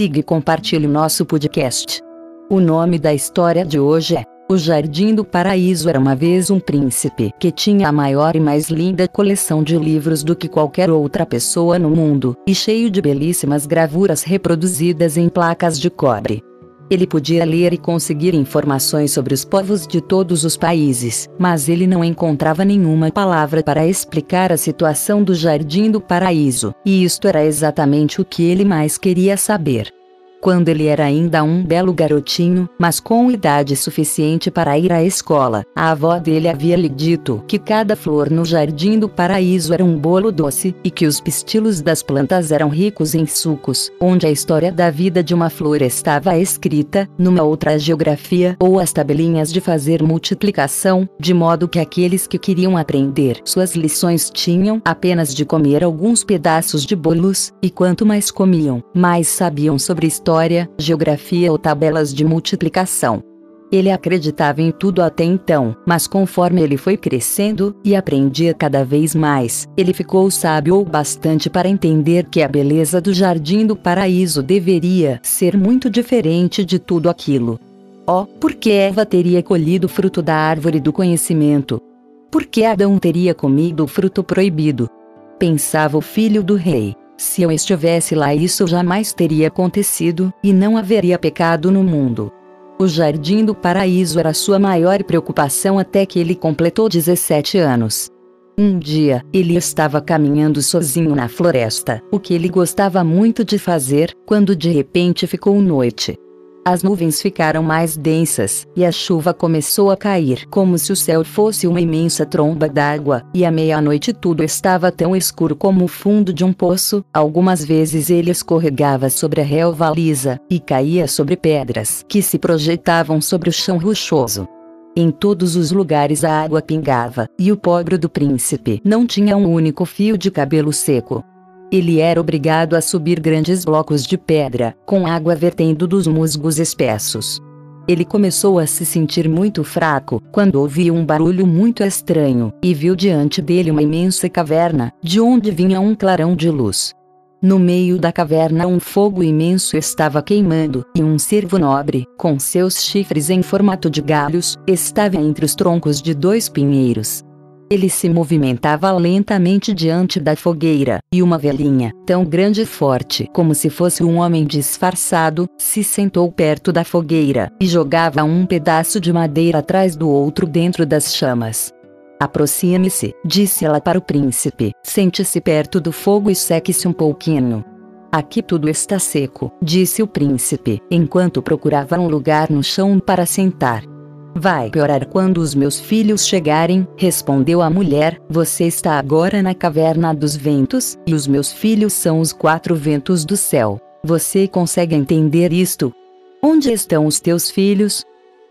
siga e compartilhe nosso podcast. O nome da história de hoje é O Jardim do Paraíso era uma vez um príncipe que tinha a maior e mais linda coleção de livros do que qualquer outra pessoa no mundo, e cheio de belíssimas gravuras reproduzidas em placas de cobre. Ele podia ler e conseguir informações sobre os povos de todos os países, mas ele não encontrava nenhuma palavra para explicar a situação do Jardim do Paraíso, e isto era exatamente o que ele mais queria saber quando ele era ainda um belo garotinho, mas com idade suficiente para ir à escola. A avó dele havia lhe dito que cada flor no jardim do paraíso era um bolo doce, e que os pistilos das plantas eram ricos em sucos, onde a história da vida de uma flor estava escrita, numa outra geografia ou as tabelinhas de fazer multiplicação, de modo que aqueles que queriam aprender suas lições tinham apenas de comer alguns pedaços de bolos, e quanto mais comiam, mais sabiam sobre história história, geografia ou tabelas de multiplicação. Ele acreditava em tudo até então, mas conforme ele foi crescendo e aprendia cada vez mais, ele ficou sábio o bastante para entender que a beleza do jardim do paraíso deveria ser muito diferente de tudo aquilo. Oh, por que Eva teria colhido o fruto da árvore do conhecimento? Por que Adão teria comido o fruto proibido? Pensava o filho do rei. Se eu estivesse lá, isso jamais teria acontecido, e não haveria pecado no mundo. O jardim do paraíso era sua maior preocupação até que ele completou 17 anos. Um dia, ele estava caminhando sozinho na floresta, o que ele gostava muito de fazer, quando de repente ficou noite. As nuvens ficaram mais densas, e a chuva começou a cair como se o céu fosse uma imensa tromba d'água, e à meia-noite tudo estava tão escuro como o fundo de um poço. Algumas vezes ele escorregava sobre a relva lisa, e caía sobre pedras que se projetavam sobre o chão rochoso. Em todos os lugares a água pingava, e o pobre do príncipe não tinha um único fio de cabelo seco. Ele era obrigado a subir grandes blocos de pedra, com água vertendo dos musgos espessos. Ele começou a se sentir muito fraco quando ouviu um barulho muito estranho e viu diante dele uma imensa caverna, de onde vinha um clarão de luz. No meio da caverna um fogo imenso estava queimando, e um cervo nobre, com seus chifres em formato de galhos, estava entre os troncos de dois pinheiros. Ele se movimentava lentamente diante da fogueira, e uma velhinha, tão grande e forte como se fosse um homem disfarçado, se sentou perto da fogueira, e jogava um pedaço de madeira atrás do outro dentro das chamas. Aproxime-se, disse ela para o príncipe, sente-se perto do fogo e seque-se um pouquinho. Aqui tudo está seco, disse o príncipe, enquanto procurava um lugar no chão para sentar. Vai piorar quando os meus filhos chegarem, respondeu a mulher. Você está agora na caverna dos ventos, e os meus filhos são os quatro ventos do céu. Você consegue entender isto? Onde estão os teus filhos?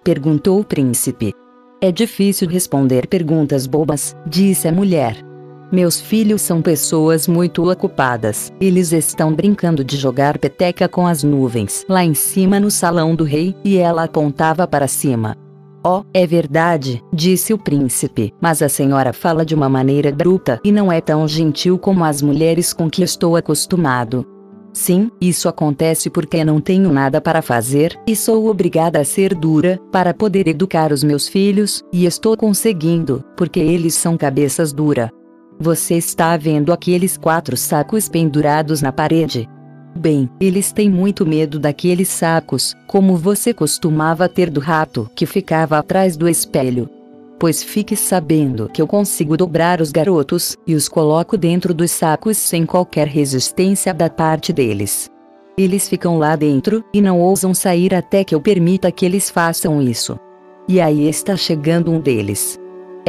perguntou o príncipe. É difícil responder perguntas bobas, disse a mulher. Meus filhos são pessoas muito ocupadas. Eles estão brincando de jogar peteca com as nuvens lá em cima no salão do rei, e ela apontava para cima. Oh, é verdade, disse o príncipe, mas a senhora fala de uma maneira bruta e não é tão gentil como as mulheres com que estou acostumado. Sim, isso acontece porque não tenho nada para fazer, e sou obrigada a ser dura, para poder educar os meus filhos, e estou conseguindo, porque eles são cabeças dura. Você está vendo aqueles quatro sacos pendurados na parede? Bem, eles têm muito medo daqueles sacos, como você costumava ter do rato que ficava atrás do espelho. Pois fique sabendo que eu consigo dobrar os garotos e os coloco dentro dos sacos sem qualquer resistência da parte deles. Eles ficam lá dentro e não ousam sair até que eu permita que eles façam isso. E aí está chegando um deles.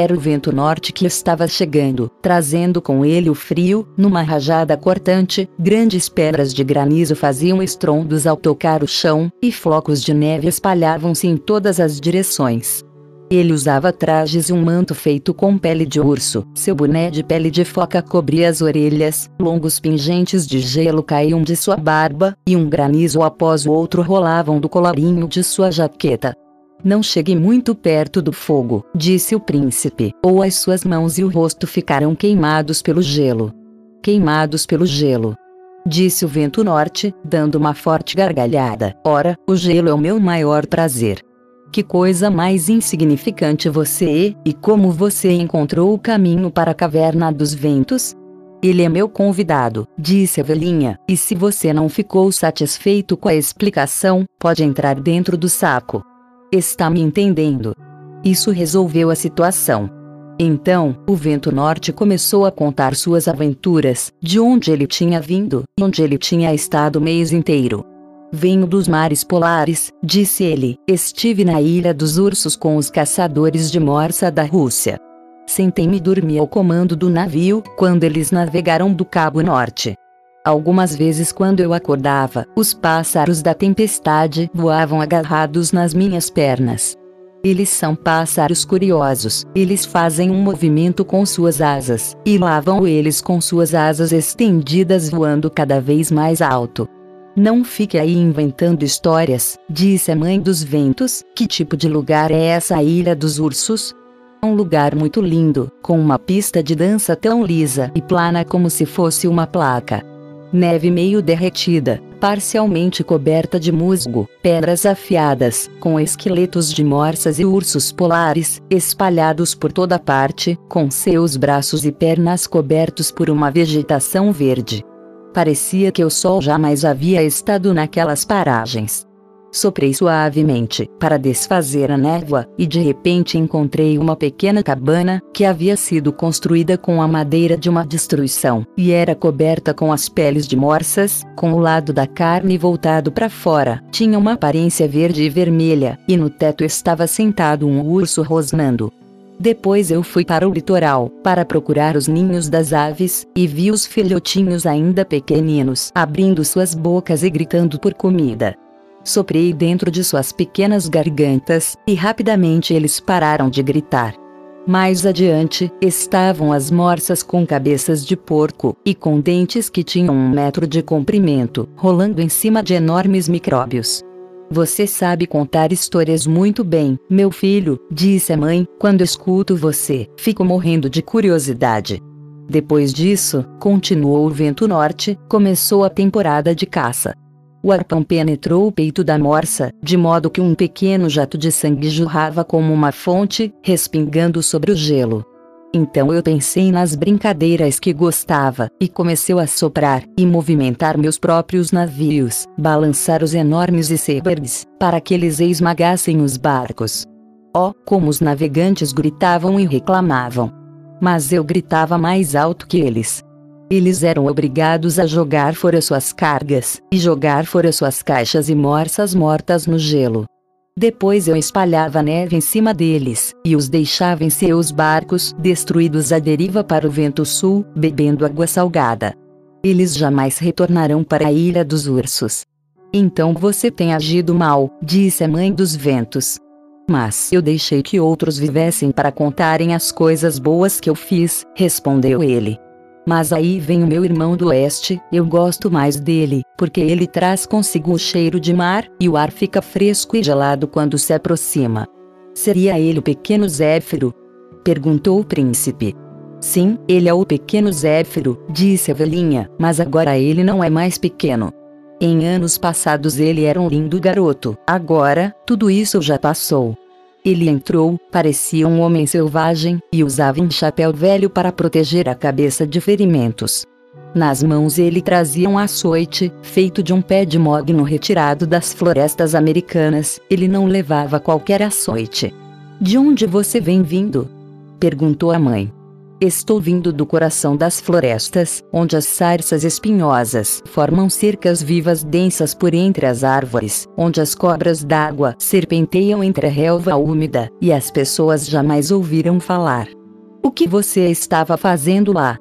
Era o vento norte que estava chegando, trazendo com ele o frio, numa rajada cortante, grandes pedras de granizo faziam estrondos ao tocar o chão, e flocos de neve espalhavam-se em todas as direções. Ele usava trajes e um manto feito com pele de urso, seu boné de pele de foca cobria as orelhas, longos pingentes de gelo caíam de sua barba, e um granizo após o outro rolavam do colarinho de sua jaqueta. Não chegue muito perto do fogo, disse o príncipe, ou as suas mãos e o rosto ficarão queimados pelo gelo. Queimados pelo gelo. disse o vento norte, dando uma forte gargalhada. Ora, o gelo é o meu maior prazer. Que coisa mais insignificante você é, e como você encontrou o caminho para a caverna dos ventos? Ele é meu convidado, disse a velhinha, e se você não ficou satisfeito com a explicação, pode entrar dentro do saco. Está me entendendo? Isso resolveu a situação. Então, o vento norte começou a contar suas aventuras, de onde ele tinha vindo, onde ele tinha estado o mês inteiro. Venho dos mares polares, disse ele. Estive na ilha dos ursos com os caçadores de morsa da Rússia. Sentei-me e dormi ao comando do navio, quando eles navegaram do Cabo Norte. Algumas vezes, quando eu acordava, os pássaros da tempestade voavam agarrados nas minhas pernas. Eles são pássaros curiosos, eles fazem um movimento com suas asas, e lavam eles com suas asas estendidas voando cada vez mais alto. Não fique aí inventando histórias, disse a mãe dos ventos. Que tipo de lugar é essa ilha dos ursos? Um lugar muito lindo, com uma pista de dança tão lisa e plana como se fosse uma placa. Neve meio derretida, parcialmente coberta de musgo, pedras afiadas, com esqueletos de morsas e ursos polares, espalhados por toda parte, com seus braços e pernas cobertos por uma vegetação verde. Parecia que o sol jamais havia estado naquelas paragens. Soprei suavemente para desfazer a névoa, e de repente encontrei uma pequena cabana, que havia sido construída com a madeira de uma destruição, e era coberta com as peles de morsas, com o lado da carne voltado para fora. Tinha uma aparência verde e vermelha, e no teto estava sentado um urso rosnando. Depois eu fui para o litoral, para procurar os ninhos das aves, e vi os filhotinhos ainda pequeninos abrindo suas bocas e gritando por comida. Soprei dentro de suas pequenas gargantas, e rapidamente eles pararam de gritar. Mais adiante, estavam as morsas com cabeças de porco, e com dentes que tinham um metro de comprimento, rolando em cima de enormes micróbios. Você sabe contar histórias muito bem, meu filho, disse a mãe. Quando escuto você, fico morrendo de curiosidade. Depois disso, continuou o vento norte, começou a temporada de caça. O arpão penetrou o peito da morsa, de modo que um pequeno jato de sangue jorrava como uma fonte, respingando sobre o gelo. Então eu pensei nas brincadeiras que gostava, e comecei a soprar, e movimentar meus próprios navios, balançar os enormes icebergs, para que eles esmagassem os barcos. Oh, como os navegantes gritavam e reclamavam! Mas eu gritava mais alto que eles. Eles eram obrigados a jogar fora suas cargas, e jogar fora suas caixas e morsas mortas no gelo. Depois eu espalhava neve em cima deles, e os deixava em seus barcos, destruídos à deriva para o vento sul, bebendo água salgada. Eles jamais retornarão para a ilha dos ursos. Então você tem agido mal, disse a mãe dos ventos. Mas eu deixei que outros vivessem para contarem as coisas boas que eu fiz, respondeu ele. Mas aí vem o meu irmão do oeste, eu gosto mais dele, porque ele traz consigo o cheiro de mar, e o ar fica fresco e gelado quando se aproxima. Seria ele o pequeno Zéfiro? Perguntou o príncipe. Sim, ele é o pequeno Zéfiro, disse a velhinha, mas agora ele não é mais pequeno. Em anos passados ele era um lindo garoto, agora, tudo isso já passou. Ele entrou, parecia um homem selvagem, e usava um chapéu velho para proteger a cabeça de ferimentos. Nas mãos ele trazia um açoite, feito de um pé de mogno retirado das florestas americanas, ele não levava qualquer açoite. De onde você vem vindo? perguntou a mãe. Estou vindo do coração das florestas, onde as sarças espinhosas formam cercas vivas densas por entre as árvores, onde as cobras d'água serpenteiam entre a relva úmida, e as pessoas jamais ouviram falar. O que você estava fazendo lá?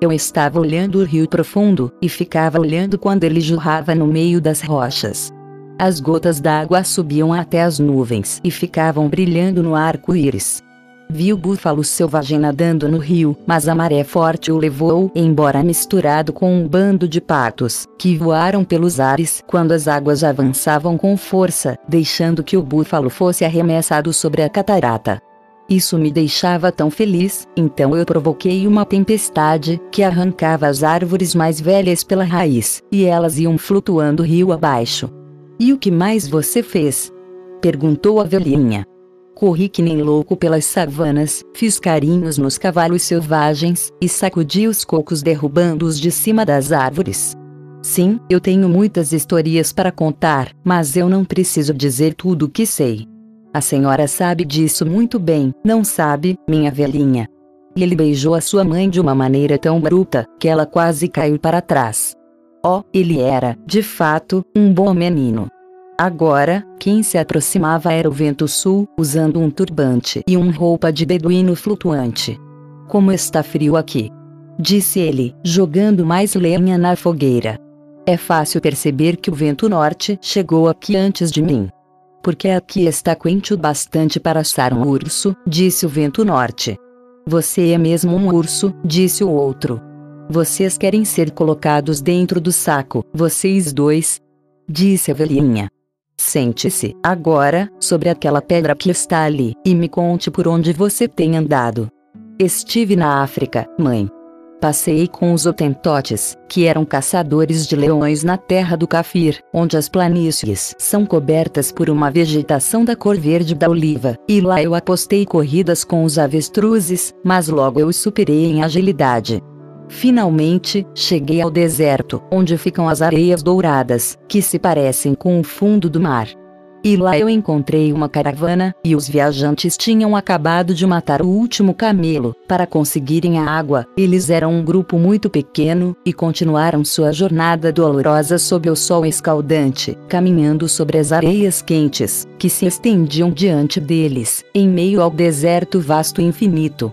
Eu estava olhando o rio profundo, e ficava olhando quando ele jorrava no meio das rochas. As gotas d'água subiam até as nuvens e ficavam brilhando no arco-íris. Vi o búfalo selvagem nadando no rio, mas a maré forte o levou embora misturado com um bando de patos, que voaram pelos ares quando as águas avançavam com força, deixando que o búfalo fosse arremessado sobre a catarata. Isso me deixava tão feliz, então eu provoquei uma tempestade, que arrancava as árvores mais velhas pela raiz, e elas iam flutuando rio abaixo. E o que mais você fez? Perguntou a velhinha. Corri que nem louco pelas savanas, fiz carinhos nos cavalos selvagens, e sacudi os cocos derrubando-os de cima das árvores. Sim, eu tenho muitas histórias para contar, mas eu não preciso dizer tudo o que sei. A senhora sabe disso muito bem, não sabe, minha velhinha? Ele beijou a sua mãe de uma maneira tão bruta, que ela quase caiu para trás. Oh, ele era, de fato, um bom menino. Agora, quem se aproximava era o vento sul, usando um turbante e uma roupa de beduíno flutuante. Como está frio aqui! Disse ele, jogando mais lenha na fogueira. É fácil perceber que o vento norte chegou aqui antes de mim porque aqui está quente o bastante para assar um urso, disse o vento norte. Você é mesmo um urso, disse o outro. Vocês querem ser colocados dentro do saco, vocês dois? Disse a velhinha. Sente-se, agora, sobre aquela pedra que está ali, e me conte por onde você tem andado. Estive na África, mãe. Passei com os Otentotes, que eram caçadores de leões na terra do Cafir, onde as planícies são cobertas por uma vegetação da cor verde da oliva, e lá eu apostei corridas com os avestruzes, mas logo eu os superei em agilidade. Finalmente, cheguei ao deserto, onde ficam as areias douradas, que se parecem com o fundo do mar. E lá eu encontrei uma caravana, e os viajantes tinham acabado de matar o último camelo, para conseguirem a água. Eles eram um grupo muito pequeno, e continuaram sua jornada dolorosa sob o sol escaldante, caminhando sobre as areias quentes, que se estendiam diante deles, em meio ao deserto vasto e infinito.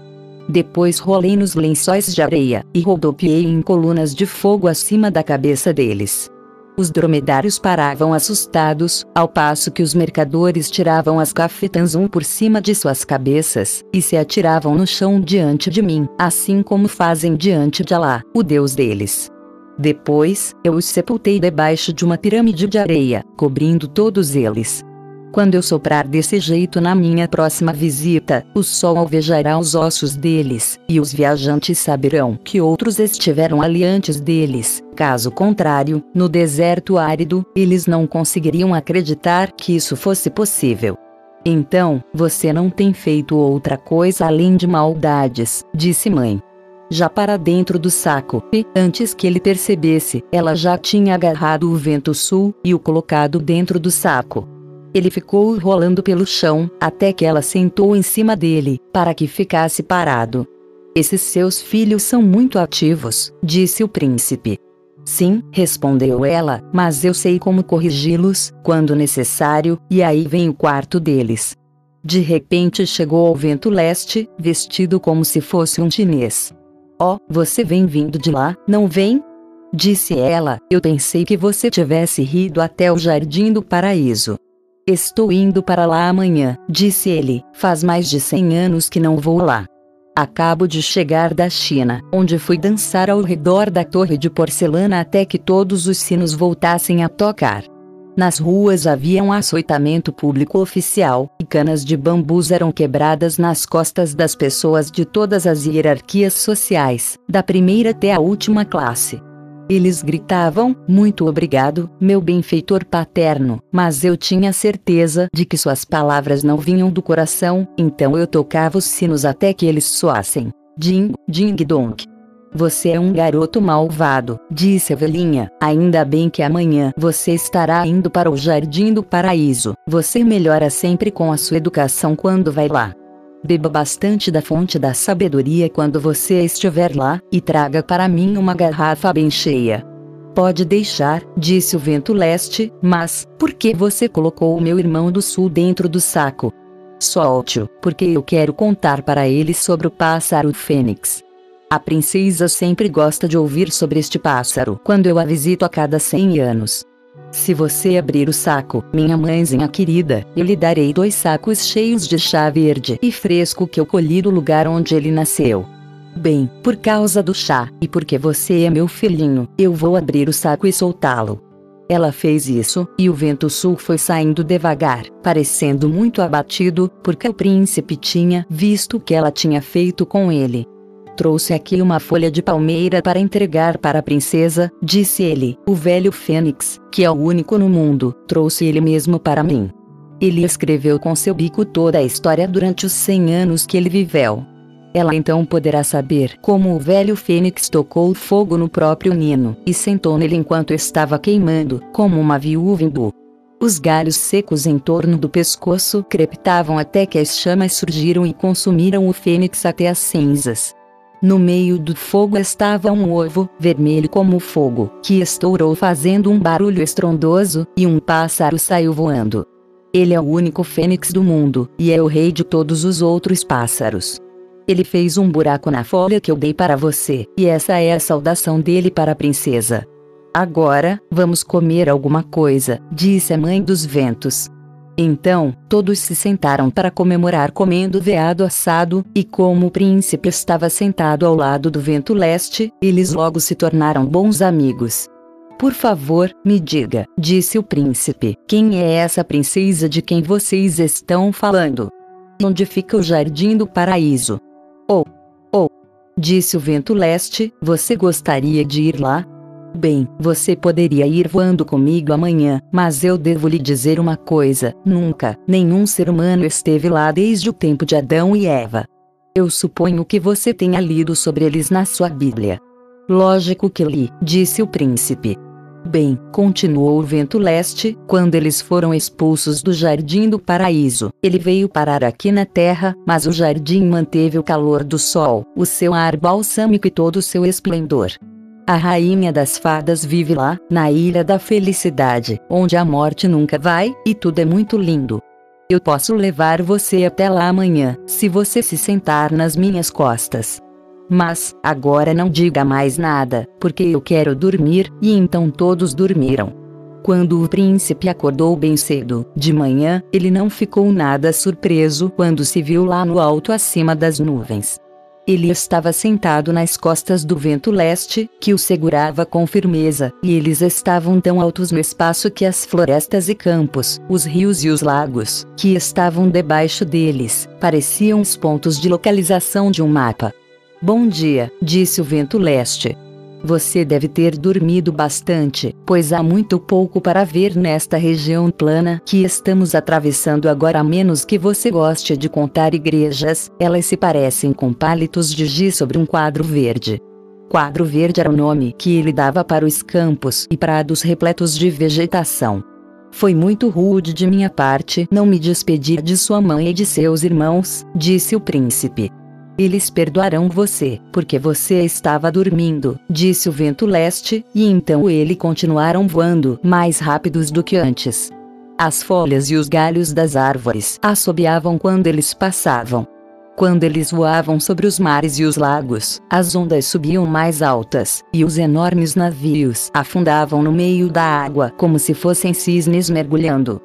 Depois rolei nos lençóis de areia, e rodopiei em colunas de fogo acima da cabeça deles. Os dromedários paravam assustados, ao passo que os mercadores tiravam as cafetãs um por cima de suas cabeças, e se atiravam no chão diante de mim, assim como fazem diante de Alá, o Deus deles. Depois, eu os sepultei debaixo de uma pirâmide de areia, cobrindo todos eles. Quando eu soprar desse jeito na minha próxima visita, o sol alvejará os ossos deles, e os viajantes saberão que outros estiveram ali antes deles. Caso contrário, no deserto árido, eles não conseguiriam acreditar que isso fosse possível. Então, você não tem feito outra coisa além de maldades, disse mãe já para dentro do saco, e, antes que ele percebesse, ela já tinha agarrado o vento sul e o colocado dentro do saco. Ele ficou rolando pelo chão, até que ela sentou em cima dele, para que ficasse parado. Esses seus filhos são muito ativos, disse o príncipe. Sim, respondeu ela, mas eu sei como corrigi-los, quando necessário, e aí vem o quarto deles. De repente chegou ao vento leste, vestido como se fosse um chinês. Oh, você vem vindo de lá, não vem? Disse ela, eu pensei que você tivesse rido até o jardim do paraíso. Estou indo para lá amanhã, disse ele. Faz mais de 100 anos que não vou lá. Acabo de chegar da China, onde fui dançar ao redor da torre de porcelana até que todos os sinos voltassem a tocar. Nas ruas havia um açoitamento público oficial, e canas de bambus eram quebradas nas costas das pessoas de todas as hierarquias sociais, da primeira até a última classe. Eles gritavam: Muito obrigado, meu benfeitor paterno, mas eu tinha certeza de que suas palavras não vinham do coração, então eu tocava os sinos até que eles soassem. Ding, ding dong. Você é um garoto malvado, disse a velhinha. Ainda bem que amanhã você estará indo para o jardim do paraíso. Você melhora sempre com a sua educação quando vai lá. Beba bastante da fonte da sabedoria quando você estiver lá, e traga para mim uma garrafa bem cheia. Pode deixar, disse o vento leste, mas, por que você colocou o meu irmão do sul dentro do saco? Solte-o, porque eu quero contar para ele sobre o pássaro fênix. A princesa sempre gosta de ouvir sobre este pássaro quando eu a visito a cada 100 anos. Se você abrir o saco, minha mãezinha querida, eu lhe darei dois sacos cheios de chá verde e fresco que eu colhi do lugar onde ele nasceu. Bem, por causa do chá, e porque você é meu filhinho, eu vou abrir o saco e soltá-lo. Ela fez isso, e o vento sul foi saindo devagar, parecendo muito abatido, porque o príncipe tinha visto o que ela tinha feito com ele. Trouxe aqui uma folha de palmeira para entregar para a princesa, disse ele. O velho fênix, que é o único no mundo, trouxe ele mesmo para mim. Ele escreveu com seu bico toda a história durante os 100 anos que ele viveu. Ela então poderá saber como o velho fênix tocou fogo no próprio nino e sentou nele enquanto estava queimando, como uma viúva hindu. Os galhos secos em torno do pescoço crepitavam até que as chamas surgiram e consumiram o fênix até as cinzas. No meio do fogo estava um ovo, vermelho como fogo, que estourou fazendo um barulho estrondoso, e um pássaro saiu voando. Ele é o único fênix do mundo, e é o rei de todos os outros pássaros. Ele fez um buraco na folha que eu dei para você, e essa é a saudação dele para a princesa. Agora, vamos comer alguma coisa, disse a mãe dos ventos. Então, todos se sentaram para comemorar comendo veado assado, e como o príncipe estava sentado ao lado do vento leste, eles logo se tornaram bons amigos. Por favor, me diga, disse o príncipe, quem é essa princesa de quem vocês estão falando? Onde fica o jardim do paraíso? Oh, oh, disse o vento leste, você gostaria de ir lá? Bem, você poderia ir voando comigo amanhã, mas eu devo lhe dizer uma coisa: nunca, nenhum ser humano esteve lá desde o tempo de Adão e Eva. Eu suponho que você tenha lido sobre eles na sua Bíblia. Lógico que li, disse o príncipe. Bem, continuou o vento leste, quando eles foram expulsos do jardim do paraíso, ele veio parar aqui na terra, mas o jardim manteve o calor do sol, o seu ar balsâmico e todo o seu esplendor. A rainha das fadas vive lá, na ilha da felicidade, onde a morte nunca vai, e tudo é muito lindo. Eu posso levar você até lá amanhã, se você se sentar nas minhas costas. Mas, agora não diga mais nada, porque eu quero dormir, e então todos dormiram. Quando o príncipe acordou bem cedo, de manhã, ele não ficou nada surpreso quando se viu lá no alto acima das nuvens. Ele estava sentado nas costas do vento leste, que o segurava com firmeza, e eles estavam tão altos no espaço que as florestas e campos, os rios e os lagos, que estavam debaixo deles, pareciam os pontos de localização de um mapa. Bom dia, disse o vento leste. Você deve ter dormido bastante, pois há muito pouco para ver nesta região plana que estamos atravessando agora, a menos que você goste de contar igrejas, elas se parecem com palitos de giz sobre um quadro verde. Quadro verde era o nome que ele dava para os campos e prados repletos de vegetação. Foi muito rude de minha parte não me despedir de sua mãe e de seus irmãos, disse o príncipe. Eles perdoarão você, porque você estava dormindo, disse o vento leste, e então eles continuaram voando, mais rápidos do que antes. As folhas e os galhos das árvores assobiavam quando eles passavam. Quando eles voavam sobre os mares e os lagos, as ondas subiam mais altas, e os enormes navios afundavam no meio da água como se fossem cisnes mergulhando.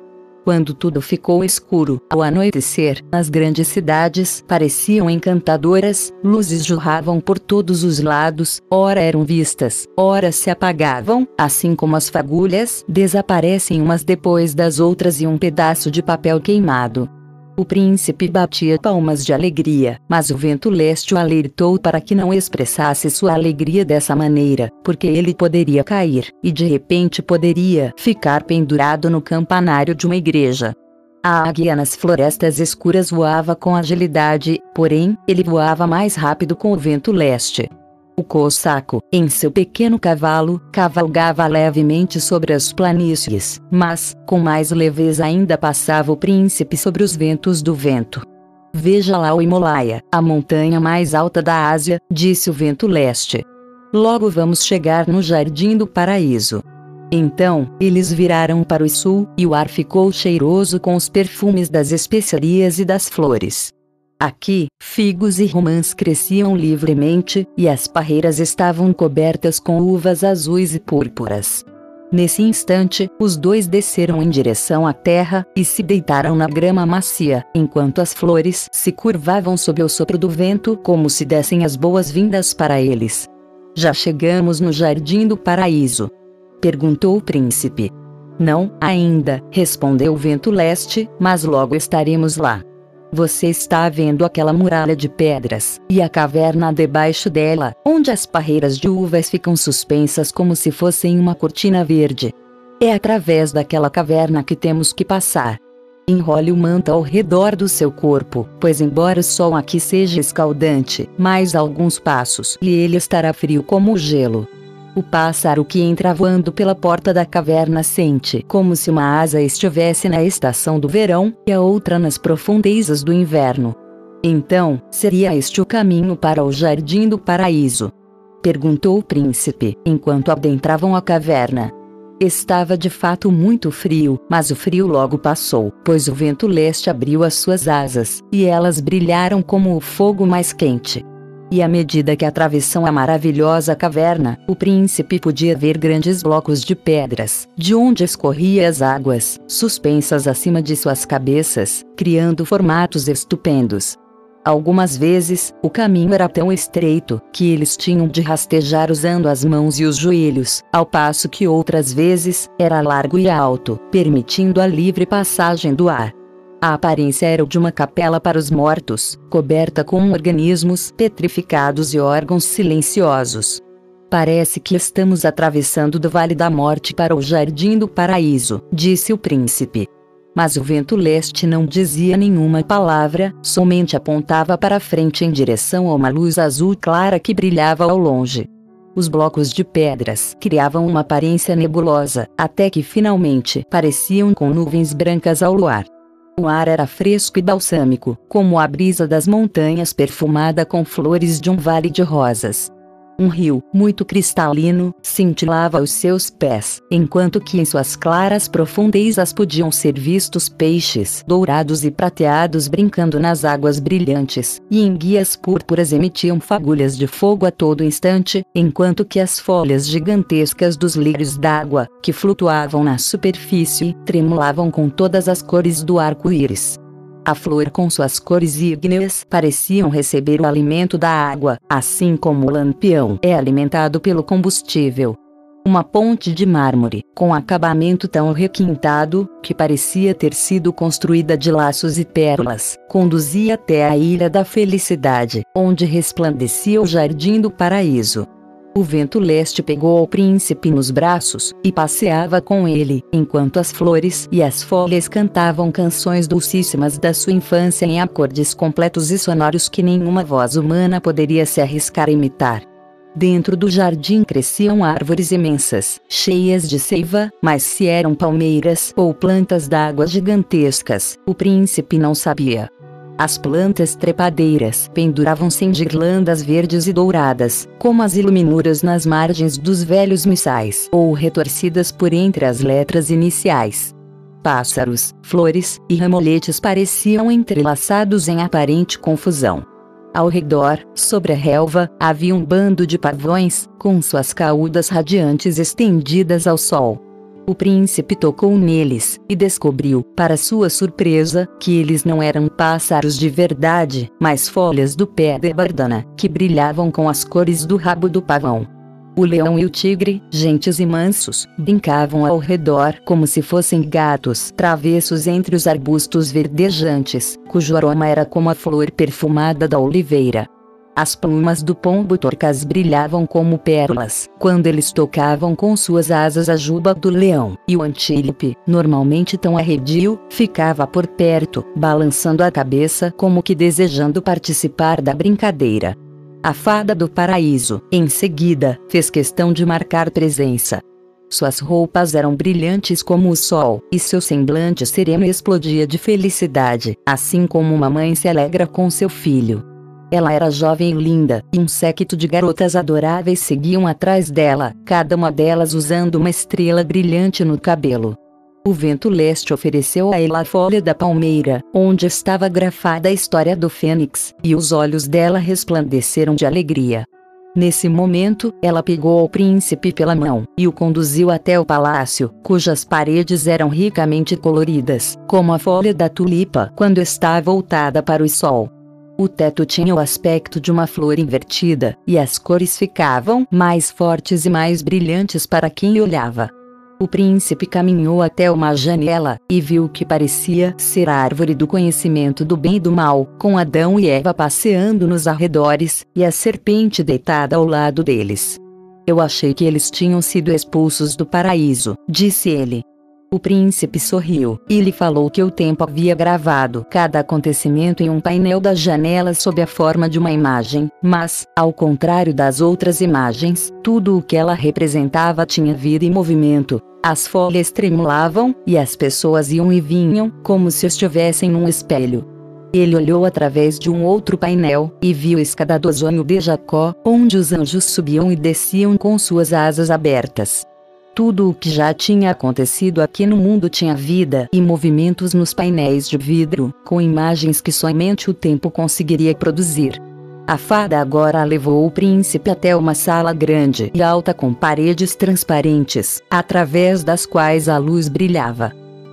Quando tudo ficou escuro, ao anoitecer, as grandes cidades pareciam encantadoras, luzes jorravam por todos os lados, ora eram vistas, ora se apagavam, assim como as fagulhas desaparecem umas depois das outras e um pedaço de papel queimado. O príncipe batia palmas de alegria, mas o vento leste o alertou para que não expressasse sua alegria dessa maneira, porque ele poderia cair, e de repente poderia ficar pendurado no campanário de uma igreja. A águia nas florestas escuras voava com agilidade, porém, ele voava mais rápido com o vento leste. O Cossaco, em seu pequeno cavalo, cavalgava levemente sobre as planícies, mas, com mais leveza ainda passava o príncipe sobre os ventos do vento. Veja lá o Himalaia, a montanha mais alta da Ásia, disse o vento leste. Logo vamos chegar no jardim do paraíso. Então, eles viraram para o sul, e o ar ficou cheiroso com os perfumes das especiarias e das flores. Aqui, figos e romãs cresciam livremente, e as parreiras estavam cobertas com uvas azuis e púrpuras. Nesse instante, os dois desceram em direção à terra e se deitaram na grama macia, enquanto as flores se curvavam sob o sopro do vento como se dessem as boas-vindas para eles. Já chegamos no jardim do paraíso. perguntou o príncipe. Não, ainda, respondeu o vento leste, mas logo estaremos lá. Você está vendo aquela muralha de pedras, e a caverna debaixo dela, onde as parreiras de uvas ficam suspensas como se fossem uma cortina verde. É através daquela caverna que temos que passar. Enrole o manto ao redor do seu corpo, pois embora o sol aqui seja escaldante, mais alguns passos e ele estará frio como o gelo. O pássaro que entra voando pela porta da caverna sente como se uma asa estivesse na estação do verão e a outra nas profundezas do inverno. Então, seria este o caminho para o jardim do paraíso? Perguntou o príncipe, enquanto adentravam a caverna. Estava de fato muito frio, mas o frio logo passou, pois o vento leste abriu as suas asas, e elas brilharam como o fogo mais quente. E à medida que atravessam a maravilhosa caverna, o príncipe podia ver grandes blocos de pedras, de onde escorria as águas, suspensas acima de suas cabeças, criando formatos estupendos. Algumas vezes, o caminho era tão estreito que eles tinham de rastejar usando as mãos e os joelhos, ao passo que outras vezes, era largo e alto, permitindo a livre passagem do ar. A aparência era de uma capela para os mortos, coberta com organismos petrificados e órgãos silenciosos. Parece que estamos atravessando do Vale da Morte para o Jardim do Paraíso, disse o príncipe. Mas o vento leste não dizia nenhuma palavra, somente apontava para frente em direção a uma luz azul clara que brilhava ao longe. Os blocos de pedras criavam uma aparência nebulosa, até que finalmente pareciam com nuvens brancas ao luar. O ar era fresco e balsâmico, como a brisa das montanhas perfumada com flores de um vale de rosas. Um rio, muito cristalino, cintilava aos seus pés, enquanto que em suas claras profundezas podiam ser vistos peixes dourados e prateados brincando nas águas brilhantes, e em guias púrpuras emitiam fagulhas de fogo a todo instante, enquanto que as folhas gigantescas dos lírios d'água, que flutuavam na superfície, tremulavam com todas as cores do arco-íris. A flor com suas cores ígneas pareciam receber o alimento da água, assim como o lampião é alimentado pelo combustível. Uma ponte de mármore, com acabamento tão requintado, que parecia ter sido construída de laços e pérolas, conduzia até a Ilha da Felicidade, onde resplandecia o Jardim do Paraíso. O vento leste pegou o príncipe nos braços e passeava com ele, enquanto as flores e as folhas cantavam canções dulcíssimas da sua infância em acordes completos e sonoros que nenhuma voz humana poderia se arriscar a imitar. Dentro do jardim cresciam árvores imensas, cheias de seiva, mas se eram palmeiras ou plantas d'água gigantescas, o príncipe não sabia. As plantas trepadeiras penduravam-se em guirlandas verdes e douradas, como as iluminuras nas margens dos velhos missais, ou retorcidas por entre as letras iniciais. Pássaros, flores e ramoletes pareciam entrelaçados em aparente confusão. Ao redor, sobre a relva, havia um bando de pavões, com suas caudas radiantes estendidas ao sol. O príncipe tocou neles, e descobriu, para sua surpresa, que eles não eram pássaros de verdade, mas folhas do pé de bardana, que brilhavam com as cores do rabo do pavão. O leão e o tigre, gentes e mansos, brincavam ao redor como se fossem gatos travessos entre os arbustos verdejantes, cujo aroma era como a flor perfumada da oliveira. As plumas do pombo torcas brilhavam como pérolas, quando eles tocavam com suas asas a juba do leão, e o antílope, normalmente tão arredio, ficava por perto, balançando a cabeça como que desejando participar da brincadeira. A fada do paraíso, em seguida, fez questão de marcar presença. Suas roupas eram brilhantes como o sol, e seu semblante sereno explodia de felicidade, assim como uma mãe se alegra com seu filho. Ela era jovem e linda, e um séquito de garotas adoráveis seguiam atrás dela, cada uma delas usando uma estrela brilhante no cabelo. O vento leste ofereceu a ela a folha da palmeira, onde estava grafada a história do fênix, e os olhos dela resplandeceram de alegria. Nesse momento, ela pegou o príncipe pela mão e o conduziu até o palácio, cujas paredes eram ricamente coloridas, como a folha da tulipa quando está voltada para o sol. O teto tinha o aspecto de uma flor invertida, e as cores ficavam mais fortes e mais brilhantes para quem olhava. O príncipe caminhou até uma janela, e viu o que parecia ser a árvore do conhecimento do bem e do mal, com Adão e Eva passeando nos arredores, e a serpente deitada ao lado deles. Eu achei que eles tinham sido expulsos do paraíso, disse ele. O príncipe sorriu, e lhe falou que o tempo havia gravado cada acontecimento em um painel da janela sob a forma de uma imagem, mas, ao contrário das outras imagens, tudo o que ela representava tinha vida e movimento. As folhas tremulavam, e as pessoas iam e vinham, como se estivessem num espelho. Ele olhou através de um outro painel, e viu a escada do sonho de Jacó, onde os anjos subiam e desciam com suas asas abertas. Tudo o que já tinha acontecido aqui no mundo tinha vida e movimentos nos painéis de vidro, com imagens que somente o tempo conseguiria produzir. A fada agora levou o príncipe até uma sala grande e alta com paredes transparentes, através das quais a luz brilhava.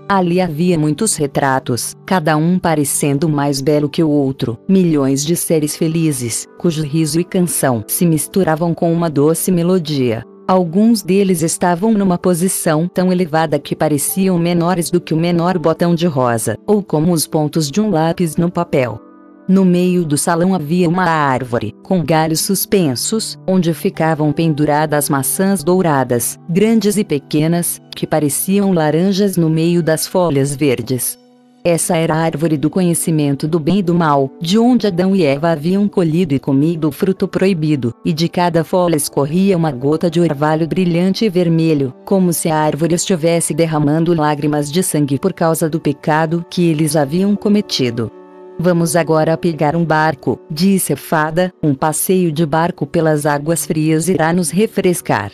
Ali havia muitos retratos, cada um parecendo mais belo que o outro, milhões de seres felizes, cujo riso e canção se misturavam com uma doce melodia. Alguns deles estavam numa posição tão elevada que pareciam menores do que o menor botão de rosa, ou como os pontos de um lápis no papel. No meio do salão havia uma árvore, com galhos suspensos, onde ficavam penduradas maçãs douradas, grandes e pequenas, que pareciam laranjas no meio das folhas verdes. Essa era a árvore do conhecimento do bem e do mal, de onde Adão e Eva haviam colhido e comido o fruto proibido, e de cada folha escorria uma gota de orvalho brilhante e vermelho, como se a árvore estivesse derramando lágrimas de sangue por causa do pecado que eles haviam cometido. Vamos agora pegar um barco, disse a fada, um passeio de barco pelas águas frias irá nos refrescar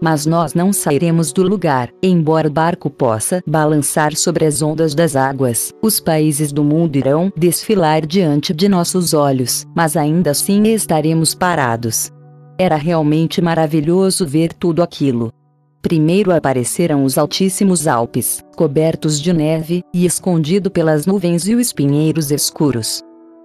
mas nós não sairemos do lugar, embora o barco possa balançar sobre as ondas das águas. Os países do mundo irão desfilar diante de nossos olhos, mas ainda assim estaremos parados. Era realmente maravilhoso ver tudo aquilo. Primeiro apareceram os altíssimos Alpes, cobertos de neve, e escondido pelas nuvens e os pinheiros escuros.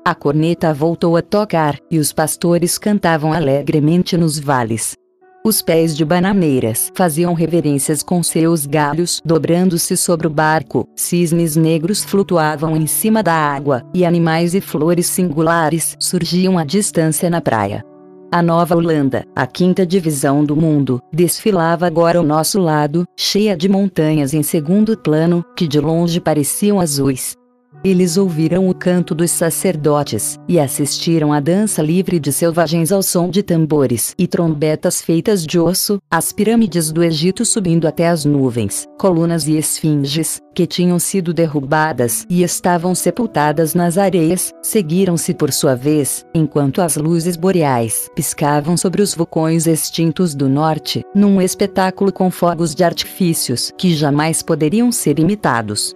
A corneta voltou a tocar, e os pastores cantavam alegremente nos vales. Os pés de bananeiras faziam reverências com seus galhos dobrando-se sobre o barco, cisnes negros flutuavam em cima da água, e animais e flores singulares surgiam à distância na praia. A Nova Holanda, a quinta divisão do mundo, desfilava agora ao nosso lado, cheia de montanhas em segundo plano, que de longe pareciam azuis. Eles ouviram o canto dos sacerdotes, e assistiram à dança livre de selvagens ao som de tambores e trombetas feitas de osso, as pirâmides do Egito subindo até as nuvens, colunas e esfinges, que tinham sido derrubadas e estavam sepultadas nas areias, seguiram-se por sua vez, enquanto as luzes boreais piscavam sobre os vulcões extintos do norte, num espetáculo com fogos de artifícios que jamais poderiam ser imitados.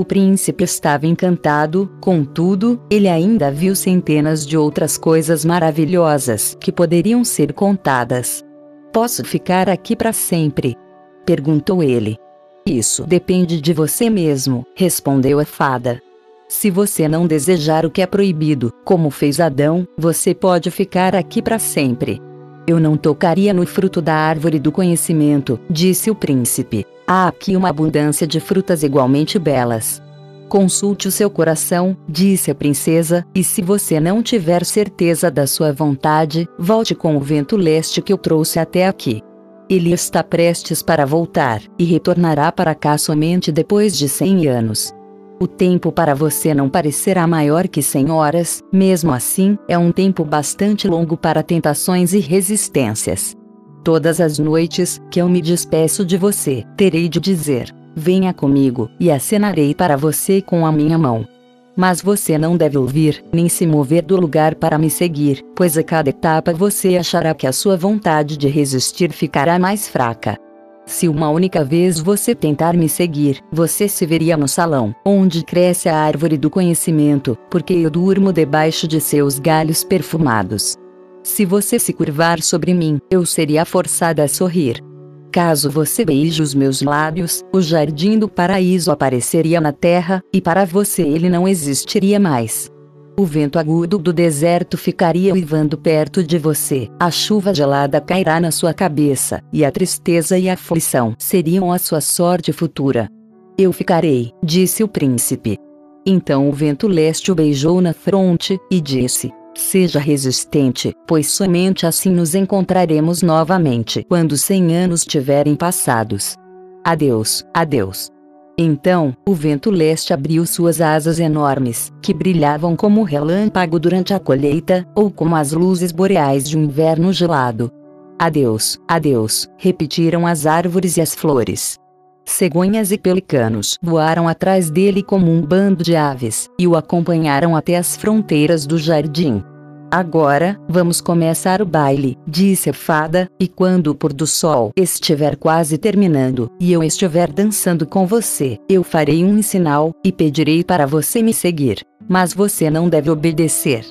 O príncipe estava encantado, contudo, ele ainda viu centenas de outras coisas maravilhosas que poderiam ser contadas. Posso ficar aqui para sempre? perguntou ele. Isso depende de você mesmo, respondeu a fada. Se você não desejar o que é proibido, como fez Adão, você pode ficar aqui para sempre. Eu não tocaria no fruto da árvore do conhecimento, disse o príncipe. Há aqui uma abundância de frutas igualmente belas. Consulte o seu coração, disse a princesa, e se você não tiver certeza da sua vontade, volte com o vento leste que eu trouxe até aqui. Ele está prestes para voltar, e retornará para cá somente depois de cem anos. O tempo para você não parecerá maior que cem horas, mesmo assim, é um tempo bastante longo para tentações e resistências. Todas as noites que eu me despeço de você, terei de dizer: Venha comigo, e acenarei para você com a minha mão. Mas você não deve ouvir, nem se mover do lugar para me seguir, pois a cada etapa você achará que a sua vontade de resistir ficará mais fraca. Se uma única vez você tentar me seguir, você se veria no salão, onde cresce a árvore do conhecimento, porque eu durmo debaixo de seus galhos perfumados. Se você se curvar sobre mim, eu seria forçada a sorrir. Caso você beije os meus lábios, o jardim do paraíso apareceria na terra, e para você ele não existiria mais. O vento agudo do deserto ficaria uivando perto de você, a chuva gelada cairá na sua cabeça, e a tristeza e a aflição seriam a sua sorte futura. Eu ficarei, disse o príncipe. Então o vento leste o beijou na fronte, e disse: Seja resistente, pois somente assim nos encontraremos novamente quando cem anos tiverem passados. Adeus, adeus. Então, o vento leste abriu suas asas enormes, que brilhavam como relâmpago durante a colheita, ou como as luzes boreais de um inverno gelado. Adeus, adeus, repetiram as árvores e as flores. Cegonhas e pelicanos voaram atrás dele como um bando de aves, e o acompanharam até as fronteiras do jardim. Agora, vamos começar o baile, disse a fada, e quando o pôr do sol estiver quase terminando, e eu estiver dançando com você, eu farei um sinal, e pedirei para você me seguir. Mas você não deve obedecer.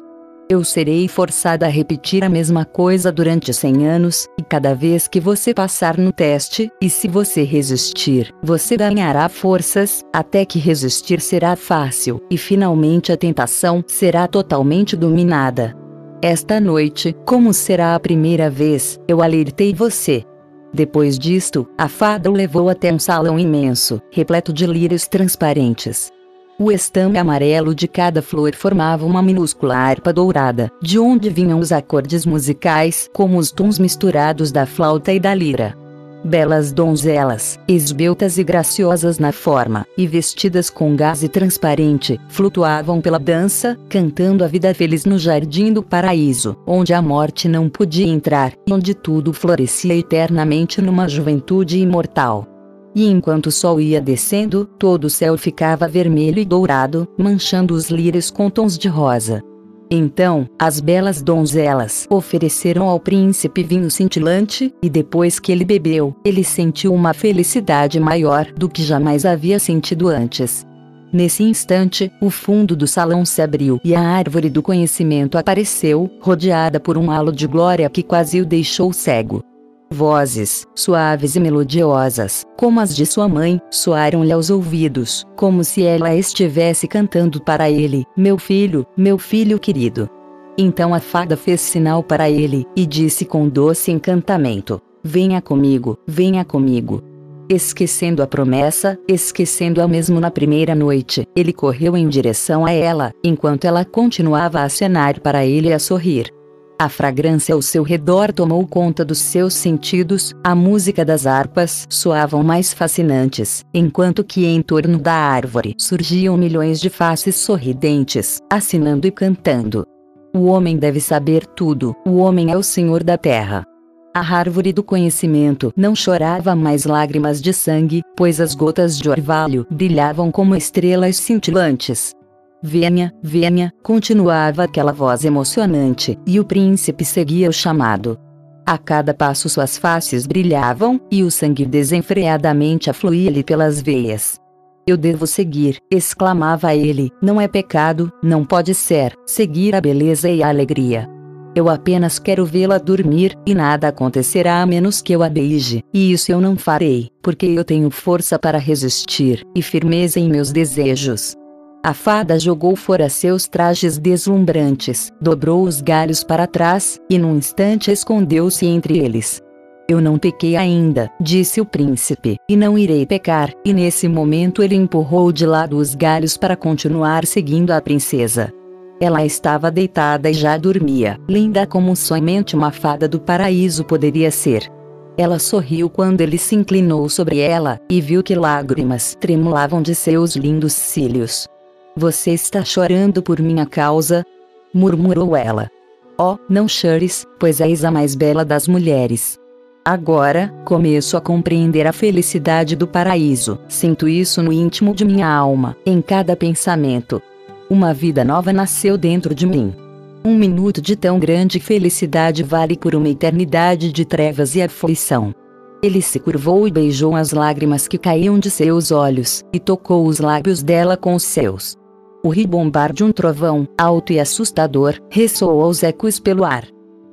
Eu serei forçada a repetir a mesma coisa durante 100 anos, e cada vez que você passar no teste, e se você resistir, você ganhará forças, até que resistir será fácil, e finalmente a tentação será totalmente dominada. Esta noite, como será a primeira vez, eu alertei você. Depois disto, a fada o levou até um salão imenso, repleto de lírios transparentes. O estame amarelo de cada flor formava uma minúscula harpa dourada, de onde vinham os acordes musicais, como os tons misturados da flauta e da lira. Belas donzelas, esbeltas e graciosas na forma, e vestidas com gaze transparente, flutuavam pela dança, cantando a vida feliz no jardim do paraíso, onde a morte não podia entrar, e onde tudo florescia eternamente numa juventude imortal. E enquanto o sol ia descendo, todo o céu ficava vermelho e dourado, manchando os lírios com tons de rosa. Então, as belas donzelas ofereceram ao príncipe vinho cintilante, e depois que ele bebeu, ele sentiu uma felicidade maior do que jamais havia sentido antes. Nesse instante, o fundo do salão se abriu e a árvore do conhecimento apareceu, rodeada por um halo de glória que quase o deixou cego. Vozes, suaves e melodiosas, como as de sua mãe, soaram-lhe aos ouvidos, como se ela estivesse cantando para ele: Meu filho, meu filho querido. Então a fada fez sinal para ele, e disse com doce encantamento: Venha comigo, venha comigo. Esquecendo a promessa, esquecendo-a mesmo na primeira noite, ele correu em direção a ela, enquanto ela continuava a acenar para ele e a sorrir. A fragrância ao seu redor tomou conta dos seus sentidos, a música das harpas soavam mais fascinantes, enquanto que em torno da árvore surgiam milhões de faces sorridentes, assinando e cantando. O homem deve saber tudo, o homem é o senhor da terra. A árvore do conhecimento não chorava mais lágrimas de sangue, pois as gotas de orvalho brilhavam como estrelas cintilantes. Venha, venha, continuava aquela voz emocionante, e o príncipe seguia o chamado. A cada passo suas faces brilhavam, e o sangue desenfreadamente afluía-lhe pelas veias. Eu devo seguir, exclamava ele, não é pecado, não pode ser, seguir a beleza e a alegria. Eu apenas quero vê-la dormir, e nada acontecerá a menos que eu a beije, e isso eu não farei, porque eu tenho força para resistir, e firmeza em meus desejos. A fada jogou fora seus trajes deslumbrantes, dobrou os galhos para trás, e num instante escondeu-se entre eles. Eu não pequei ainda, disse o príncipe, e não irei pecar, e nesse momento ele empurrou de lado os galhos para continuar seguindo a princesa. Ela estava deitada e já dormia, linda como somente uma fada do paraíso poderia ser. Ela sorriu quando ele se inclinou sobre ela, e viu que lágrimas tremulavam de seus lindos cílios. Você está chorando por minha causa? murmurou ela. Oh, não chores, pois és a mais bela das mulheres. Agora, começo a compreender a felicidade do paraíso. Sinto isso no íntimo de minha alma, em cada pensamento. Uma vida nova nasceu dentro de mim. Um minuto de tão grande felicidade vale por uma eternidade de trevas e aflição. Ele se curvou e beijou as lágrimas que caíam de seus olhos, e tocou os lábios dela com os seus. O ribombar de um trovão, alto e assustador, ressoou aos ecos pelo ar.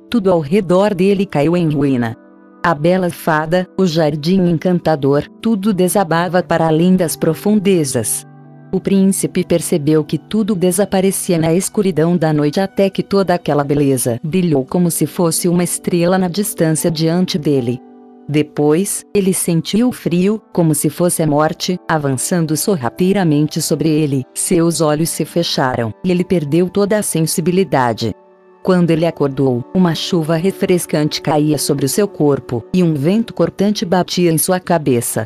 Tudo ao redor dele caiu em ruína. A bela fada, o jardim encantador, tudo desabava para além das profundezas. O príncipe percebeu que tudo desaparecia na escuridão da noite até que toda aquela beleza brilhou como se fosse uma estrela na distância diante dele. Depois, ele sentiu frio, como se fosse a morte, avançando sorrateiramente sobre ele. Seus olhos se fecharam e ele perdeu toda a sensibilidade. Quando ele acordou, uma chuva refrescante caía sobre o seu corpo e um vento cortante batia em sua cabeça.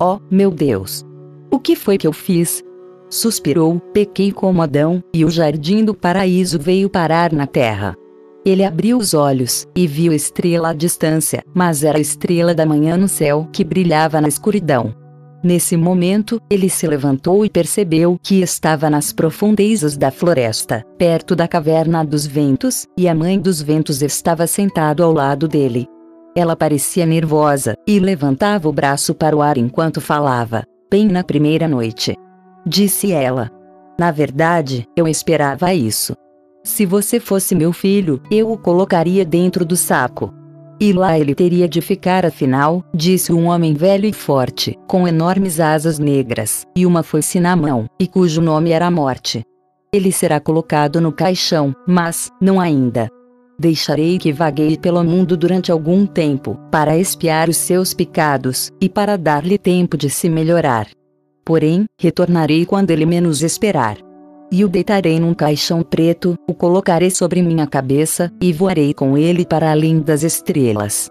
Oh, meu Deus! O que foi que eu fiz? Suspirou, pequei como Adão, e o jardim do paraíso veio parar na terra. Ele abriu os olhos e viu estrela à distância, mas era a estrela da manhã no céu que brilhava na escuridão. Nesse momento, ele se levantou e percebeu que estava nas profundezas da floresta, perto da caverna dos ventos, e a mãe dos ventos estava sentado ao lado dele. Ela parecia nervosa e levantava o braço para o ar enquanto falava. Bem na primeira noite. Disse ela. Na verdade, eu esperava isso. Se você fosse meu filho, eu o colocaria dentro do saco. E lá ele teria de ficar afinal, disse um homem velho e forte, com enormes asas negras, e uma foice na mão, e cujo nome era Morte. Ele será colocado no caixão, mas, não ainda. Deixarei que vagueie pelo mundo durante algum tempo, para espiar os seus pecados, e para dar-lhe tempo de se melhorar. Porém, retornarei quando ele menos esperar e o deitarei num caixão preto, o colocarei sobre minha cabeça, e voarei com ele para além das estrelas.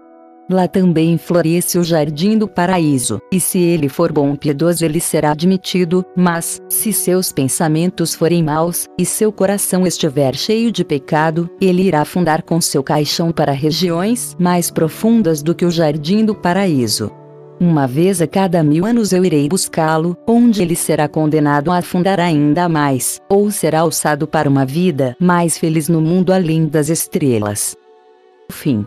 Lá também floresce o jardim do paraíso, e se ele for bom piedoso ele será admitido, mas, se seus pensamentos forem maus, e seu coração estiver cheio de pecado, ele irá afundar com seu caixão para regiões mais profundas do que o jardim do paraíso. Uma vez a cada mil anos eu irei buscá-lo, onde ele será condenado a afundar ainda mais, ou será alçado para uma vida mais feliz no mundo além das estrelas. Fim.